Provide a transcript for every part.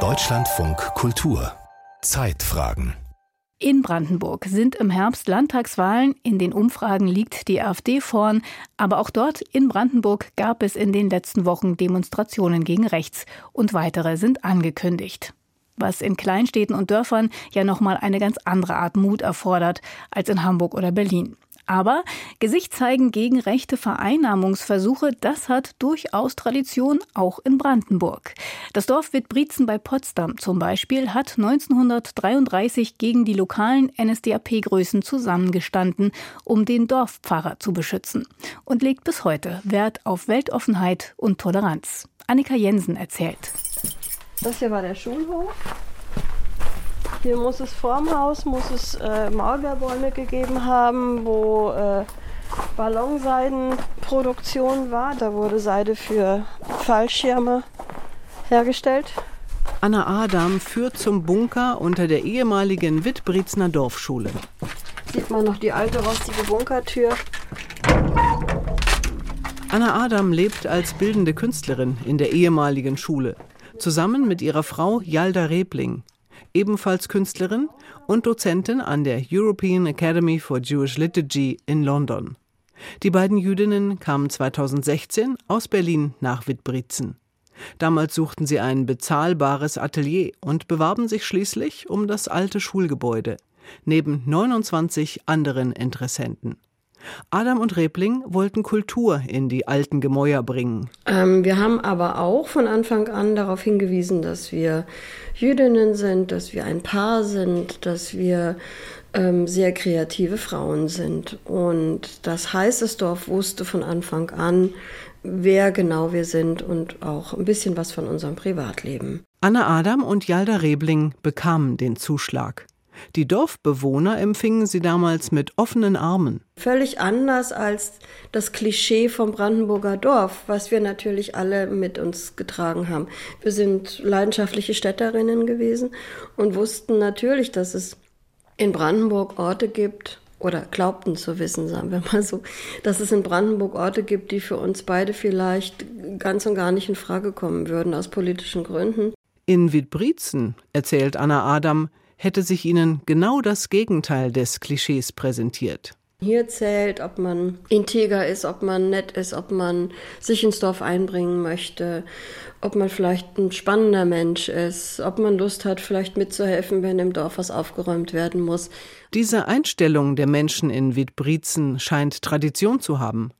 Deutschlandfunk Kultur Zeitfragen in Brandenburg sind im Herbst Landtagswahlen. In den Umfragen liegt die AfD vorn. Aber auch dort in Brandenburg gab es in den letzten Wochen Demonstrationen gegen rechts. Und weitere sind angekündigt. Was in Kleinstädten und Dörfern ja nochmal eine ganz andere Art Mut erfordert als in Hamburg oder Berlin. Aber Gesicht zeigen gegen rechte Vereinnahmungsversuche, das hat durchaus Tradition auch in Brandenburg. Das Dorf Wittbrietzen bei Potsdam zum Beispiel hat 1933 gegen die lokalen NSDAP-Größen zusammengestanden, um den Dorfpfarrer zu beschützen und legt bis heute Wert auf Weltoffenheit und Toleranz. Annika Jensen erzählt. Das hier war der Schulhof. Hier muss es vorm Haus muss es äh, Maulbeerbäume gegeben haben, wo äh, Ballonseidenproduktion war. Da wurde Seide für Fallschirme hergestellt. Anna Adam führt zum Bunker unter der ehemaligen Wittbriezner Dorfschule. Sieht man noch die alte rostige Bunkertür. Anna Adam lebt als bildende Künstlerin in der ehemaligen Schule, zusammen mit ihrer Frau Jalda Rebling ebenfalls Künstlerin und Dozentin an der European Academy for Jewish Liturgy in London. Die beiden Jüdinnen kamen 2016 aus Berlin nach Wittbritzen. Damals suchten sie ein bezahlbares Atelier und bewarben sich schließlich um das alte Schulgebäude, neben 29 anderen Interessenten. Adam und Rebling wollten Kultur in die alten Gemäuer bringen. Ähm, wir haben aber auch von Anfang an darauf hingewiesen, dass wir Jüdinnen sind, dass wir ein Paar sind, dass wir ähm, sehr kreative Frauen sind. Und das Heißesdorf wusste von Anfang an, wer genau wir sind und auch ein bisschen was von unserem Privatleben. Anna Adam und Jalda Rebling bekamen den Zuschlag. Die Dorfbewohner empfingen sie damals mit offenen Armen. Völlig anders als das Klischee vom Brandenburger Dorf, was wir natürlich alle mit uns getragen haben. Wir sind leidenschaftliche Städterinnen gewesen und wussten natürlich, dass es in Brandenburg Orte gibt, oder glaubten zu wissen, sagen wir mal so, dass es in Brandenburg Orte gibt, die für uns beide vielleicht ganz und gar nicht in Frage kommen würden aus politischen Gründen. In Wiedbrizen, erzählt Anna Adam, hätte sich ihnen genau das Gegenteil des Klischees präsentiert. Hier zählt, ob man integer ist, ob man nett ist, ob man sich ins Dorf einbringen möchte, ob man vielleicht ein spannender Mensch ist, ob man Lust hat, vielleicht mitzuhelfen, wenn im Dorf was aufgeräumt werden muss. Diese Einstellung der Menschen in Wiedbrizen scheint Tradition zu haben.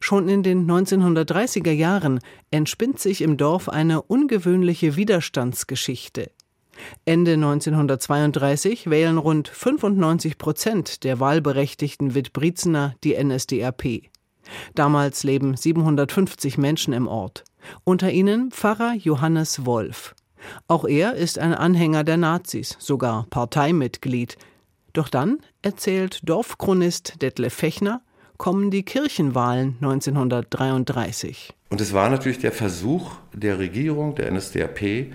Schon in den 1930er Jahren entspinnt sich im Dorf eine ungewöhnliche Widerstandsgeschichte. Ende 1932 wählen rund 95 Prozent der wahlberechtigten Wittbrizener die NSDAP. Damals leben 750 Menschen im Ort, unter ihnen Pfarrer Johannes Wolf. Auch er ist ein Anhänger der Nazis, sogar Parteimitglied. Doch dann, erzählt Dorfchronist Detlef Fechner, kommen die Kirchenwahlen 1933. Und es war natürlich der Versuch der Regierung, der NSDAP,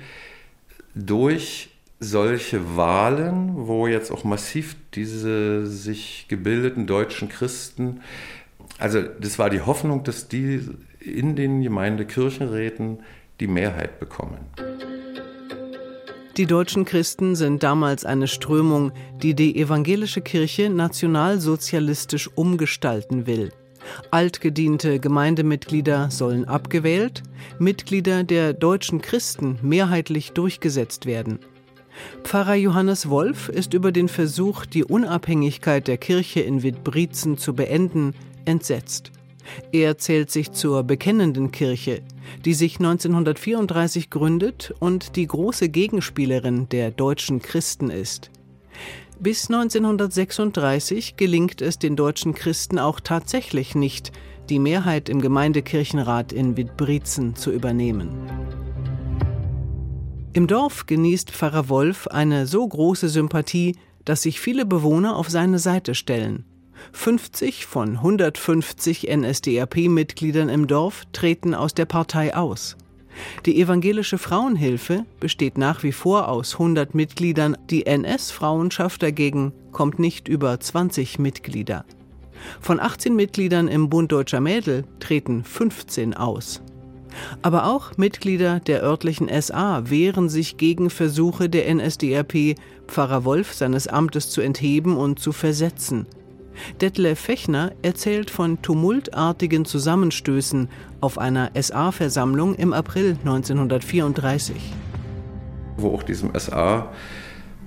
durch solche Wahlen, wo jetzt auch massiv diese sich gebildeten deutschen Christen, also das war die Hoffnung, dass die in den Gemeindekirchenräten die Mehrheit bekommen. Die deutschen Christen sind damals eine Strömung, die die evangelische Kirche nationalsozialistisch umgestalten will. Altgediente Gemeindemitglieder sollen abgewählt, Mitglieder der deutschen Christen mehrheitlich durchgesetzt werden. Pfarrer Johannes Wolf ist über den Versuch, die Unabhängigkeit der Kirche in Wittbriezen zu beenden, entsetzt. Er zählt sich zur bekennenden Kirche, die sich 1934 gründet und die große Gegenspielerin der deutschen Christen ist. Bis 1936 gelingt es den deutschen Christen auch tatsächlich nicht, die Mehrheit im Gemeindekirchenrat in Wittbriezen zu übernehmen. Im Dorf genießt Pfarrer Wolf eine so große Sympathie, dass sich viele Bewohner auf seine Seite stellen. 50 von 150 NSDAP-Mitgliedern im Dorf treten aus der Partei aus. Die evangelische Frauenhilfe besteht nach wie vor aus 100 Mitgliedern, die NS-Frauenschaft dagegen kommt nicht über 20 Mitglieder. Von 18 Mitgliedern im Bund Deutscher Mädel treten 15 aus. Aber auch Mitglieder der örtlichen SA wehren sich gegen Versuche der NSDAP, Pfarrer Wolf seines Amtes zu entheben und zu versetzen. Detlef Fechner erzählt von tumultartigen Zusammenstößen auf einer SA-Versammlung im April 1934. Wo auch diesem SA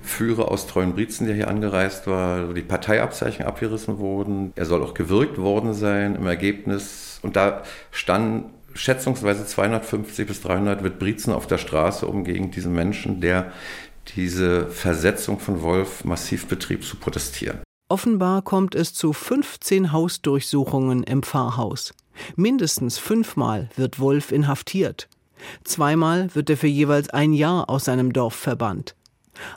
Führer aus Treuenbrietzen, der hier angereist war, die Parteiabzeichen abgerissen wurden. Er soll auch gewirkt worden sein im Ergebnis. Und da standen schätzungsweise 250 bis 300 Wittbriezen auf der Straße, um gegen diesen Menschen, der diese Versetzung von Wolf massiv betrieb, zu protestieren. Offenbar kommt es zu 15 Hausdurchsuchungen im Pfarrhaus. Mindestens fünfmal wird Wolf inhaftiert. Zweimal wird er für jeweils ein Jahr aus seinem Dorf verbannt.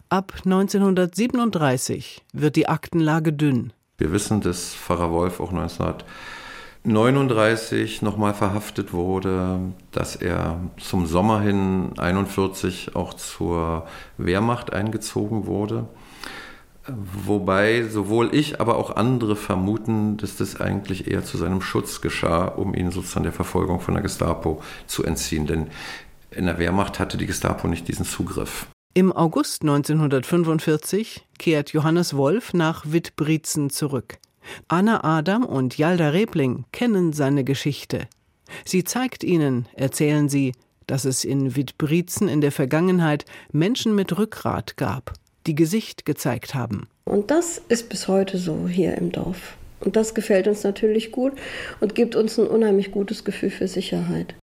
Ab 1937 wird die Aktenlage dünn. Wir wissen, dass Pfarrer Wolf auch 1939 nochmal verhaftet wurde, dass er zum Sommer hin 41 auch zur Wehrmacht eingezogen wurde. Wobei sowohl ich, aber auch andere vermuten, dass das eigentlich eher zu seinem Schutz geschah, um ihn sozusagen der Verfolgung von der Gestapo zu entziehen. Denn in der Wehrmacht hatte die Gestapo nicht diesen Zugriff. Im August 1945 kehrt Johannes Wolf nach Wittbrietzen zurück. Anna Adam und Jalda Rebling kennen seine Geschichte. Sie zeigt ihnen, erzählen sie, dass es in Wittbrietzen in der Vergangenheit Menschen mit Rückgrat gab die Gesicht gezeigt haben. Und das ist bis heute so hier im Dorf. Und das gefällt uns natürlich gut und gibt uns ein unheimlich gutes Gefühl für Sicherheit.